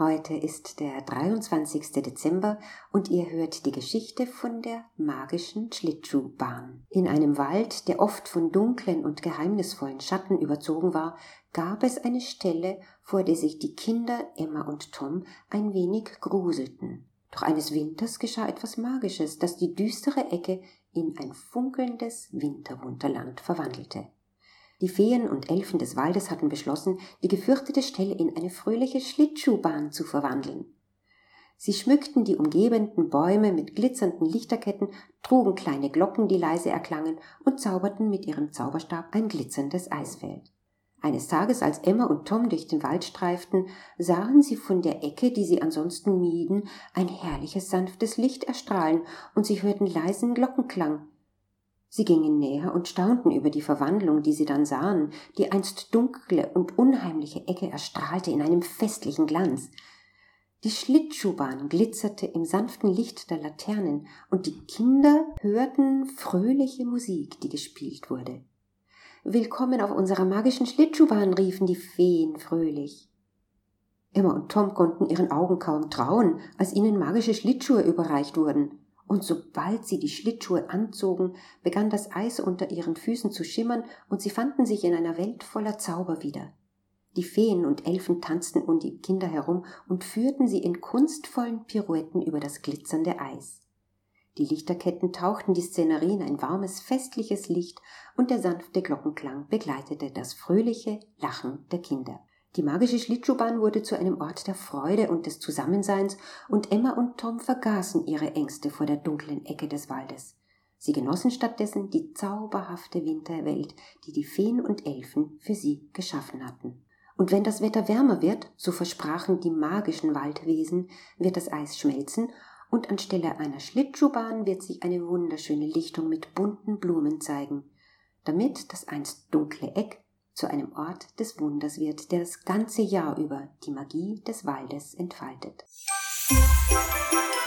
Heute ist der 23. Dezember und ihr hört die Geschichte von der magischen Schlittschuhbahn. In einem Wald, der oft von dunklen und geheimnisvollen Schatten überzogen war, gab es eine Stelle, vor der sich die Kinder Emma und Tom ein wenig gruselten. Doch eines Winters geschah etwas Magisches, das die düstere Ecke in ein funkelndes Winterwunderland verwandelte. Die Feen und Elfen des Waldes hatten beschlossen, die gefürchtete Stelle in eine fröhliche Schlittschuhbahn zu verwandeln. Sie schmückten die umgebenden Bäume mit glitzernden Lichterketten, trugen kleine Glocken, die leise erklangen, und zauberten mit ihrem Zauberstab ein glitzerndes Eisfeld. Eines Tages, als Emma und Tom durch den Wald streiften, sahen sie von der Ecke, die sie ansonsten mieden, ein herrliches sanftes Licht erstrahlen, und sie hörten leisen Glockenklang. Sie gingen näher und staunten über die Verwandlung, die sie dann sahen. Die einst dunkle und unheimliche Ecke erstrahlte in einem festlichen Glanz. Die Schlittschuhbahn glitzerte im sanften Licht der Laternen, und die Kinder hörten fröhliche Musik, die gespielt wurde. Willkommen auf unserer magischen Schlittschuhbahn, riefen die Feen fröhlich. Emma und Tom konnten ihren Augen kaum trauen, als ihnen magische Schlittschuhe überreicht wurden und sobald sie die Schlittschuhe anzogen, begann das Eis unter ihren Füßen zu schimmern, und sie fanden sich in einer Welt voller Zauber wieder. Die Feen und Elfen tanzten um die Kinder herum und führten sie in kunstvollen Pirouetten über das glitzernde Eis. Die Lichterketten tauchten die Szenerie in ein warmes, festliches Licht, und der sanfte Glockenklang begleitete das fröhliche Lachen der Kinder. Die magische Schlittschuhbahn wurde zu einem Ort der Freude und des Zusammenseins, und Emma und Tom vergaßen ihre Ängste vor der dunklen Ecke des Waldes. Sie genossen stattdessen die zauberhafte Winterwelt, die die Feen und Elfen für sie geschaffen hatten. Und wenn das Wetter wärmer wird, so versprachen die magischen Waldwesen, wird das Eis schmelzen und anstelle einer Schlittschuhbahn wird sich eine wunderschöne Lichtung mit bunten Blumen zeigen, damit das einst dunkle Eck zu einem Ort des Wunders wird, der das ganze Jahr über die Magie des Waldes entfaltet. Musik